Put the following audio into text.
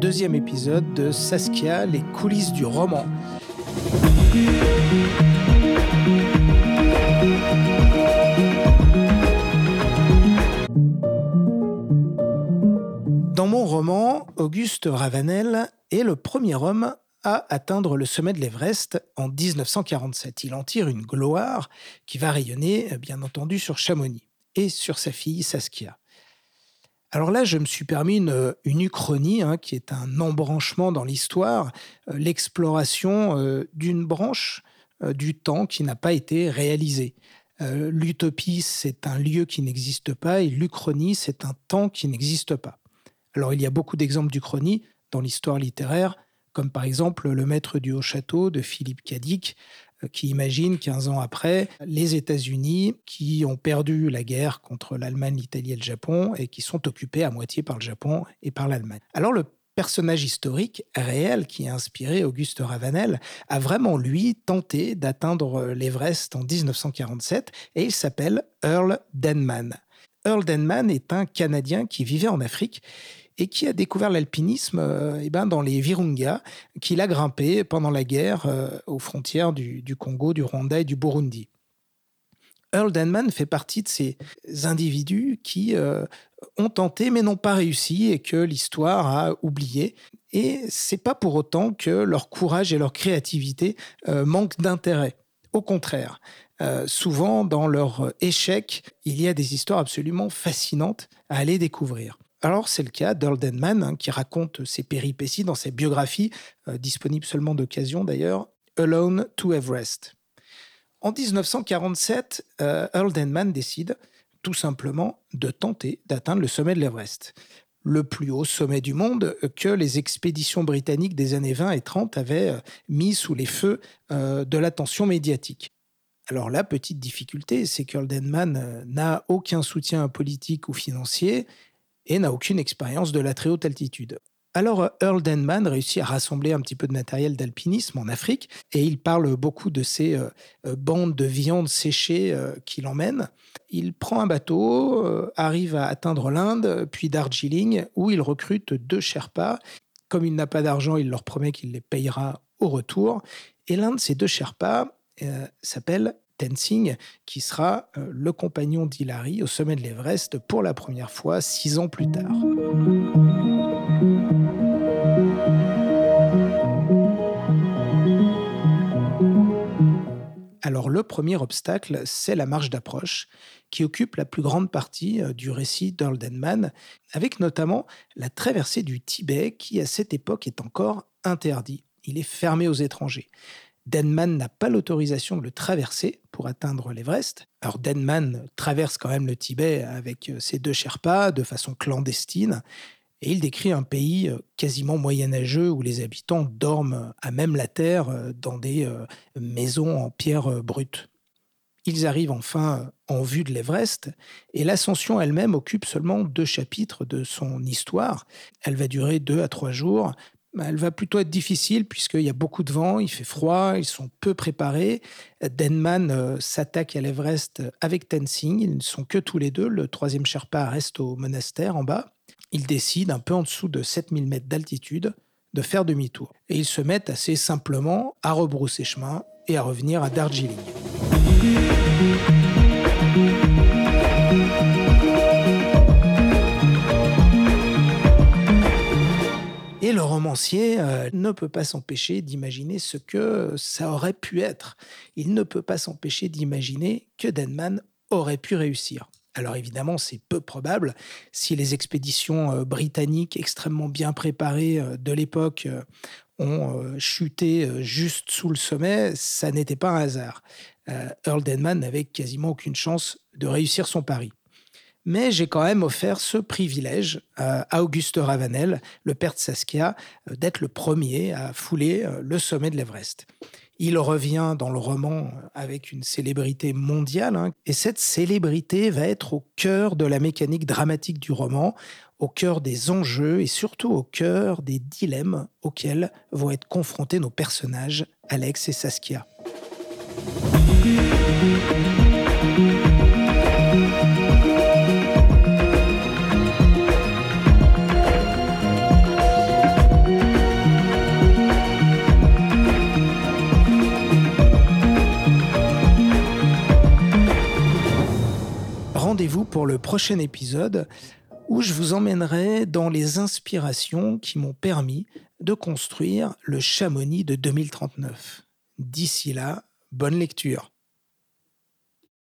Deuxième épisode de Saskia, les coulisses du roman. Dans mon roman, Auguste Ravanel est le premier homme à atteindre le sommet de l'Everest en 1947. Il en tire une gloire qui va rayonner, bien entendu, sur Chamonix et sur sa fille Saskia. Alors là, je me suis permis une, uchronie, hein, qui est un embranchement dans l'histoire, euh, l'exploration euh, d'une branche euh, du temps qui n'a pas été réalisée. L'utopie, c'est un lieu qui n'existe pas, et l'uchronie, c'est un temps qui n'existe pas. Alors il y a beaucoup d'exemples d'uchronie dans l'histoire littéraire, comme par exemple Le Maître du Haut-Château de Philippe Cadic, euh, qui imagine 15 ans après les États-Unis qui ont perdu la guerre contre l'Allemagne, l'Italie et le Japon et qui sont occupés à moitié par le Japon et par l'Allemagne. Alors le personnage historique réel qui a inspiré Auguste Ravanel a vraiment, lui, tenté d'atteindre l'Everest en 1947 et il s'appelle Earl Denman. Earl Denman est un Canadien qui vivait en Afrique et qui a découvert l'alpinisme euh, eh ben, dans les Virunga, qu'il a grimpé pendant la guerre euh, aux frontières du, Congo, du Rwanda et du Burundi. Earl Denman fait partie de ces individus qui euh, ont tenté mais n'ont pas réussi et que l'histoire a oublié. Et c'est pas pour autant que leur courage et leur créativité manquent d'intérêt. Au contraire, souvent dans leur échec, il y a des histoires absolument fascinantes à aller découvrir. Alors, c'est le cas d'Earl Denman, hein, qui raconte ses péripéties dans sa biographie, euh, disponible seulement d'occasion d'ailleurs, Alone to Everest. En 1947, euh, Earl Denman décide tout simplement de tenter d'atteindre le sommet de l'Everest, le plus haut sommet du monde que les expéditions britanniques des années 20 et 30 avaient euh, mis sous les feux de l'attention médiatique. Alors la petite difficulté, c'est qu'Earl Denman n'a aucun soutien politique ou financier et n'a aucune expérience de la très haute altitude. Alors Earl Denman réussit à rassembler un petit peu de matériel d'alpinisme en Afrique et il parle beaucoup de ces euh, euh, bandes de viande séchée euh, qu'il emmène. Il prend un bateau, arrive à atteindre l'Inde, puis Darjeeling, où il recrute deux Sherpas. Comme il n'a pas d'argent, il leur promet qu'il les payera au retour. Et l'un de ces deux Sherpas s'appelle Tenzing, qui sera euh, le compagnon d'Hilary au sommet de l'Everest pour la première fois six ans plus tard. Le premier obstacle, c'est la marche d'approche, qui occupe la plus grande partie euh, du récit d'Earl Denman, avec notamment la traversée du Tibet, qui à cette époque est encore interdit. Il est fermé aux étrangers. Denman n'a pas l'autorisation de le traverser pour atteindre l'Everest. Alors Denman traverse quand même le Tibet avec euh, ses deux Sherpas de façon clandestine. Et il décrit un pays euh, quasiment moyenâgeux où les habitants dorment à même la terre euh, dans des maisons en pierre brute. Ils arrivent enfin en vue de l'Everest et l'ascension elle-même occupe seulement deux chapitres de son histoire. Elle va durer deux à trois jours, elle va plutôt être difficile puisqu'il y a beaucoup de vent, il fait froid, ils sont peu préparés. Denman euh, s'attaque à l'Everest avec Tenzing, ils ne sont que tous les deux, le troisième Sherpa reste au monastère en bas. Ils décident, un peu en dessous de 7000 mètres d'altitude, de faire demi-tour. Et ils se mettent assez simplement à rebrousser chemin et à revenir à Darjeeling. Et le romancier euh, ne peut pas s'empêcher d'imaginer ce que ça aurait pu être. Il ne peut pas s'empêcher d'imaginer que Denman aurait pu réussir. Alors évidemment, c'est peu probable. Si les expéditions euh, britanniques extrêmement bien préparées euh, de l'époque ont chuté juste sous le sommet, ça n'était pas un hasard. Earl Denman n'avait quasiment aucune chance de réussir son pari mais j'ai quand même offert ce privilège euh, à Auguste Ravanel, le père de Saskia, euh, d'être le premier à fouler euh, le sommet de l'Everest. Il revient dans le roman avec une célébrité mondiale, hein, et cette célébrité va être au cœur de la mécanique dramatique du roman, au cœur des enjeux et surtout au cœur des dilemmes auxquels vont être confrontés nos personnages, Alex et Saskia. Prochain épisode où je vous emmènerai dans les inspirations qui m'ont permis de construire le Chamonix de 2039. D'ici là, bonne lecture.